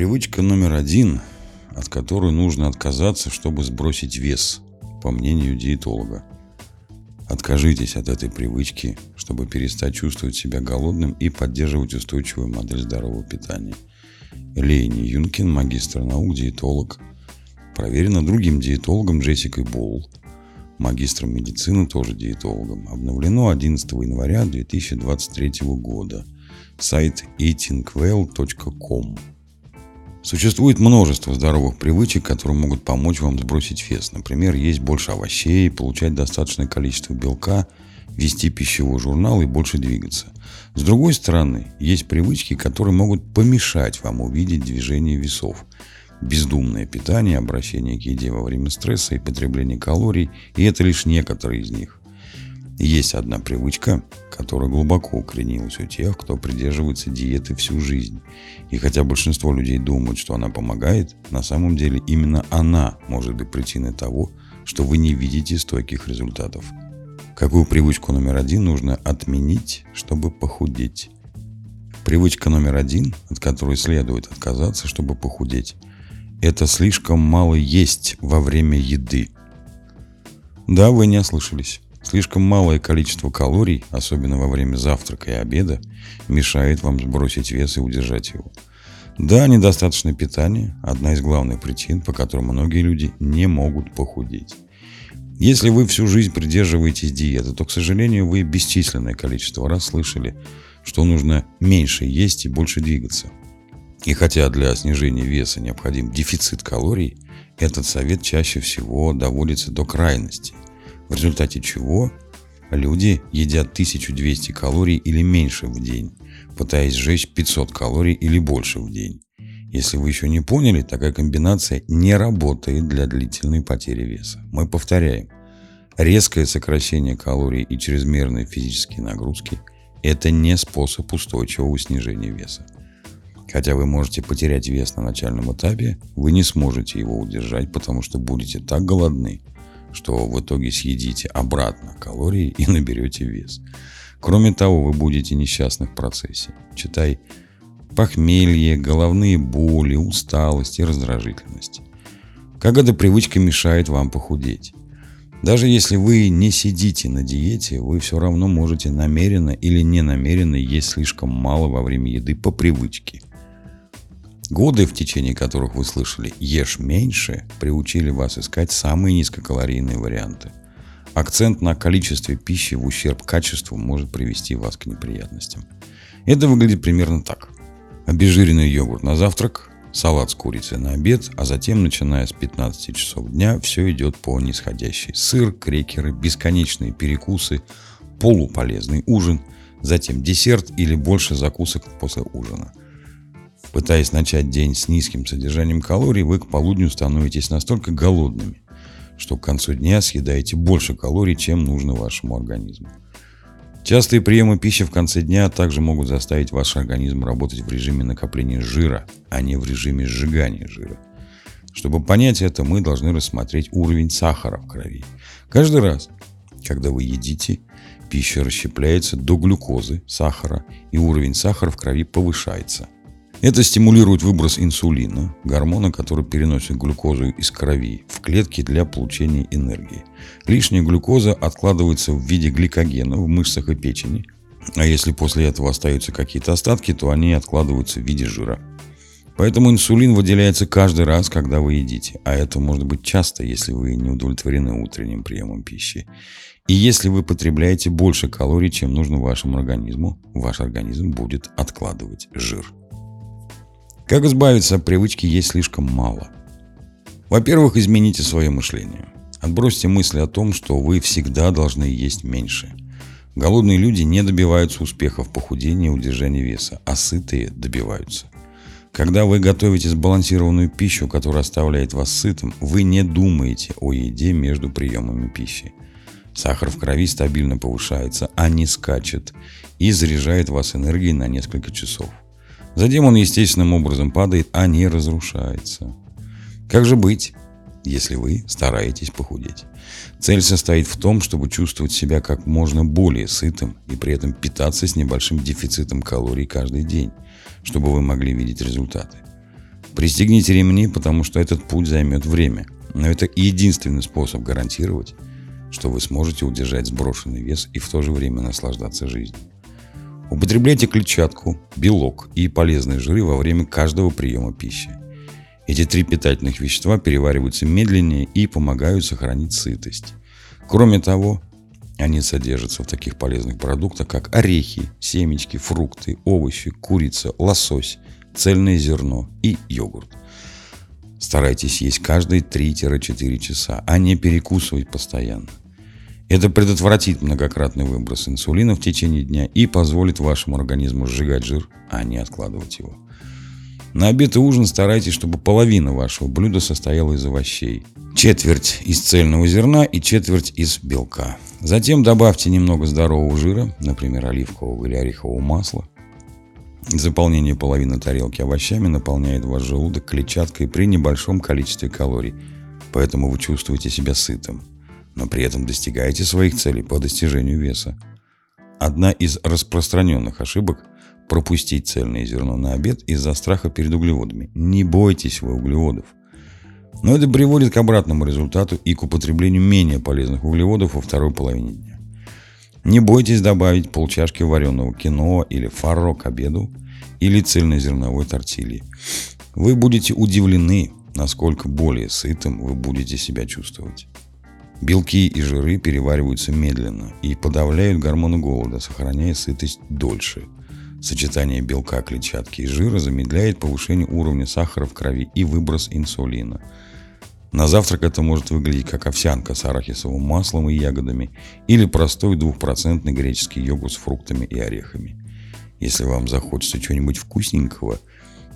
Привычка номер один, от которой нужно отказаться, чтобы сбросить вес, по мнению диетолога. Откажитесь от этой привычки, чтобы перестать чувствовать себя голодным и поддерживать устойчивую модель здорового питания. Лейни Юнкин, магистр наук, диетолог. Проверено другим диетологом Джессикой Болл, магистром медицины, тоже диетологом. Обновлено 11 января 2023 года. Сайт eatingwell.com. Существует множество здоровых привычек, которые могут помочь вам сбросить вес. Например, есть больше овощей, получать достаточное количество белка, вести пищевой журнал и больше двигаться. С другой стороны, есть привычки, которые могут помешать вам увидеть движение весов. Бездумное питание, обращение к еде во время стресса и потребление калорий, и это лишь некоторые из них. Есть одна привычка, которая глубоко укоренилась у тех, кто придерживается диеты всю жизнь. И хотя большинство людей думают, что она помогает, на самом деле именно она может быть причиной того, что вы не видите стойких результатов. Какую привычку номер один нужно отменить, чтобы похудеть? Привычка номер один, от которой следует отказаться, чтобы похудеть, это слишком мало есть во время еды. Да, вы не ослышались. Слишком малое количество калорий, особенно во время завтрака и обеда, мешает вам сбросить вес и удержать его. Да, недостаточное питание – одна из главных причин, по которым многие люди не могут похудеть. Если вы всю жизнь придерживаетесь диеты, то, к сожалению, вы бесчисленное количество раз слышали, что нужно меньше есть и больше двигаться. И хотя для снижения веса необходим дефицит калорий, этот совет чаще всего доводится до крайности – в результате чего люди едят 1200 калорий или меньше в день, пытаясь сжечь 500 калорий или больше в день. Если вы еще не поняли, такая комбинация не работает для длительной потери веса. Мы повторяем. Резкое сокращение калорий и чрезмерные физические нагрузки – это не способ устойчивого снижения веса. Хотя вы можете потерять вес на начальном этапе, вы не сможете его удержать, потому что будете так голодны, что в итоге съедите обратно калории и наберете вес. Кроме того, вы будете несчастны в процессе. Читай похмелье, головные боли, усталость и раздражительность. Как эта привычка мешает вам похудеть? Даже если вы не сидите на диете, вы все равно можете намеренно или не намеренно есть слишком мало во время еды по привычке – Годы, в течение которых вы слышали «ешь меньше», приучили вас искать самые низкокалорийные варианты. Акцент на количестве пищи в ущерб качеству может привести вас к неприятностям. Это выглядит примерно так. Обезжиренный йогурт на завтрак, салат с курицей на обед, а затем, начиная с 15 часов дня, все идет по нисходящей. Сыр, крекеры, бесконечные перекусы, полуполезный ужин, затем десерт или больше закусок после ужина – Пытаясь начать день с низким содержанием калорий, вы к полудню становитесь настолько голодными, что к концу дня съедаете больше калорий, чем нужно вашему организму. Частые приемы пищи в конце дня также могут заставить ваш организм работать в режиме накопления жира, а не в режиме сжигания жира. Чтобы понять это, мы должны рассмотреть уровень сахара в крови. Каждый раз, когда вы едите, пища расщепляется до глюкозы, сахара, и уровень сахара в крови повышается – это стимулирует выброс инсулина, гормона, который переносит глюкозу из крови в клетки для получения энергии. Лишняя глюкоза откладывается в виде гликогена в мышцах и печени, а если после этого остаются какие-то остатки, то они откладываются в виде жира. Поэтому инсулин выделяется каждый раз, когда вы едите, а это может быть часто, если вы не удовлетворены утренним приемом пищи. И если вы потребляете больше калорий, чем нужно вашему организму, ваш организм будет откладывать жир. Как избавиться от привычки есть слишком мало? Во-первых, измените свое мышление. Отбросьте мысли о том, что вы всегда должны есть меньше. Голодные люди не добиваются успеха в похудении и удержании веса, а сытые добиваются. Когда вы готовите сбалансированную пищу, которая оставляет вас сытым, вы не думаете о еде между приемами пищи. Сахар в крови стабильно повышается, а не скачет, и заряжает вас энергией на несколько часов. Затем он естественным образом падает, а не разрушается. Как же быть, если вы стараетесь похудеть? Цель состоит в том, чтобы чувствовать себя как можно более сытым и при этом питаться с небольшим дефицитом калорий каждый день, чтобы вы могли видеть результаты. Пристегните ремни, потому что этот путь займет время. Но это единственный способ гарантировать, что вы сможете удержать сброшенный вес и в то же время наслаждаться жизнью. Употребляйте клетчатку, белок и полезные жиры во время каждого приема пищи. Эти три питательных вещества перевариваются медленнее и помогают сохранить сытость. Кроме того, они содержатся в таких полезных продуктах, как орехи, семечки, фрукты, овощи, курица, лосось, цельное зерно и йогурт. Старайтесь есть каждые 3-4 часа, а не перекусывать постоянно. Это предотвратит многократный выброс инсулина в течение дня и позволит вашему организму сжигать жир, а не откладывать его. На обед и ужин старайтесь, чтобы половина вашего блюда состояла из овощей. Четверть из цельного зерна и четверть из белка. Затем добавьте немного здорового жира, например, оливкового или орехового масла. Заполнение половины тарелки овощами наполняет ваш желудок клетчаткой при небольшом количестве калорий, поэтому вы чувствуете себя сытым но при этом достигаете своих целей по достижению веса. Одна из распространенных ошибок – пропустить цельное зерно на обед из-за страха перед углеводами. Не бойтесь вы углеводов. Но это приводит к обратному результату и к употреблению менее полезных углеводов во второй половине дня. Не бойтесь добавить полчашки вареного киноа или фарро к обеду или цельнозерновой тортильи. Вы будете удивлены, насколько более сытым вы будете себя чувствовать. Белки и жиры перевариваются медленно и подавляют гормоны голода, сохраняя сытость дольше. Сочетание белка, клетчатки и жира замедляет повышение уровня сахара в крови и выброс инсулина. На завтрак это может выглядеть как овсянка с арахисовым маслом и ягодами или простой двухпроцентный греческий йогурт с фруктами и орехами. Если вам захочется чего-нибудь вкусненького,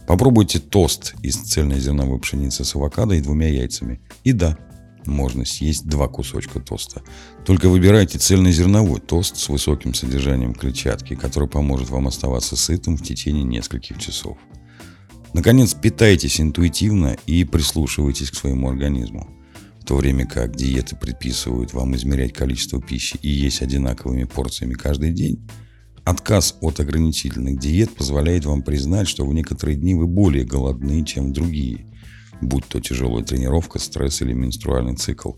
попробуйте тост из цельнозерновой пшеницы с авокадо и двумя яйцами. И да, можно съесть два кусочка тоста. Только выбирайте цельнозерновой тост с высоким содержанием клетчатки, который поможет вам оставаться сытым в течение нескольких часов. Наконец, питайтесь интуитивно и прислушивайтесь к своему организму. В то время как диеты предписывают вам измерять количество пищи и есть одинаковыми порциями каждый день, отказ от ограничительных диет позволяет вам признать, что в некоторые дни вы более голодны, чем в другие – будь то тяжелая тренировка, стресс или менструальный цикл.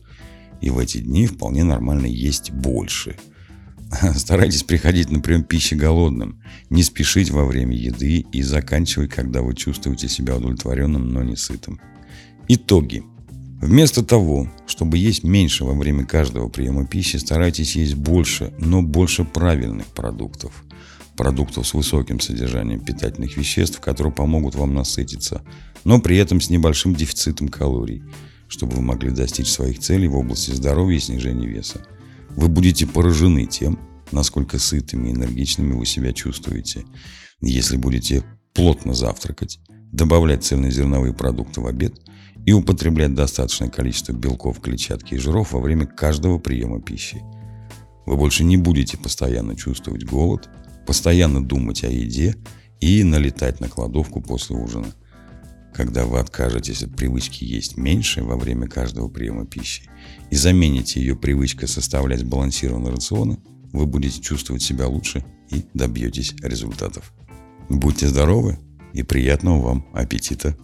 И в эти дни вполне нормально есть больше. Старайтесь приходить на прием пищи голодным, не спешить во время еды и заканчивать, когда вы чувствуете себя удовлетворенным, но не сытым. Итоги. Вместо того, чтобы есть меньше во время каждого приема пищи, старайтесь есть больше, но больше правильных продуктов. Продуктов с высоким содержанием питательных веществ, которые помогут вам насытиться, но при этом с небольшим дефицитом калорий, чтобы вы могли достичь своих целей в области здоровья и снижения веса. Вы будете поражены тем, насколько сытыми и энергичными вы себя чувствуете. Если будете плотно завтракать, добавлять цельнозерновые продукты в обед и употреблять достаточное количество белков, клетчатки и жиров во время каждого приема пищи. Вы больше не будете постоянно чувствовать голод, постоянно думать о еде и налетать на кладовку после ужина – когда вы откажетесь от привычки есть меньше во время каждого приема пищи и замените ее привычкой составлять сбалансированные рационы, вы будете чувствовать себя лучше и добьетесь результатов. Будьте здоровы и приятного вам аппетита!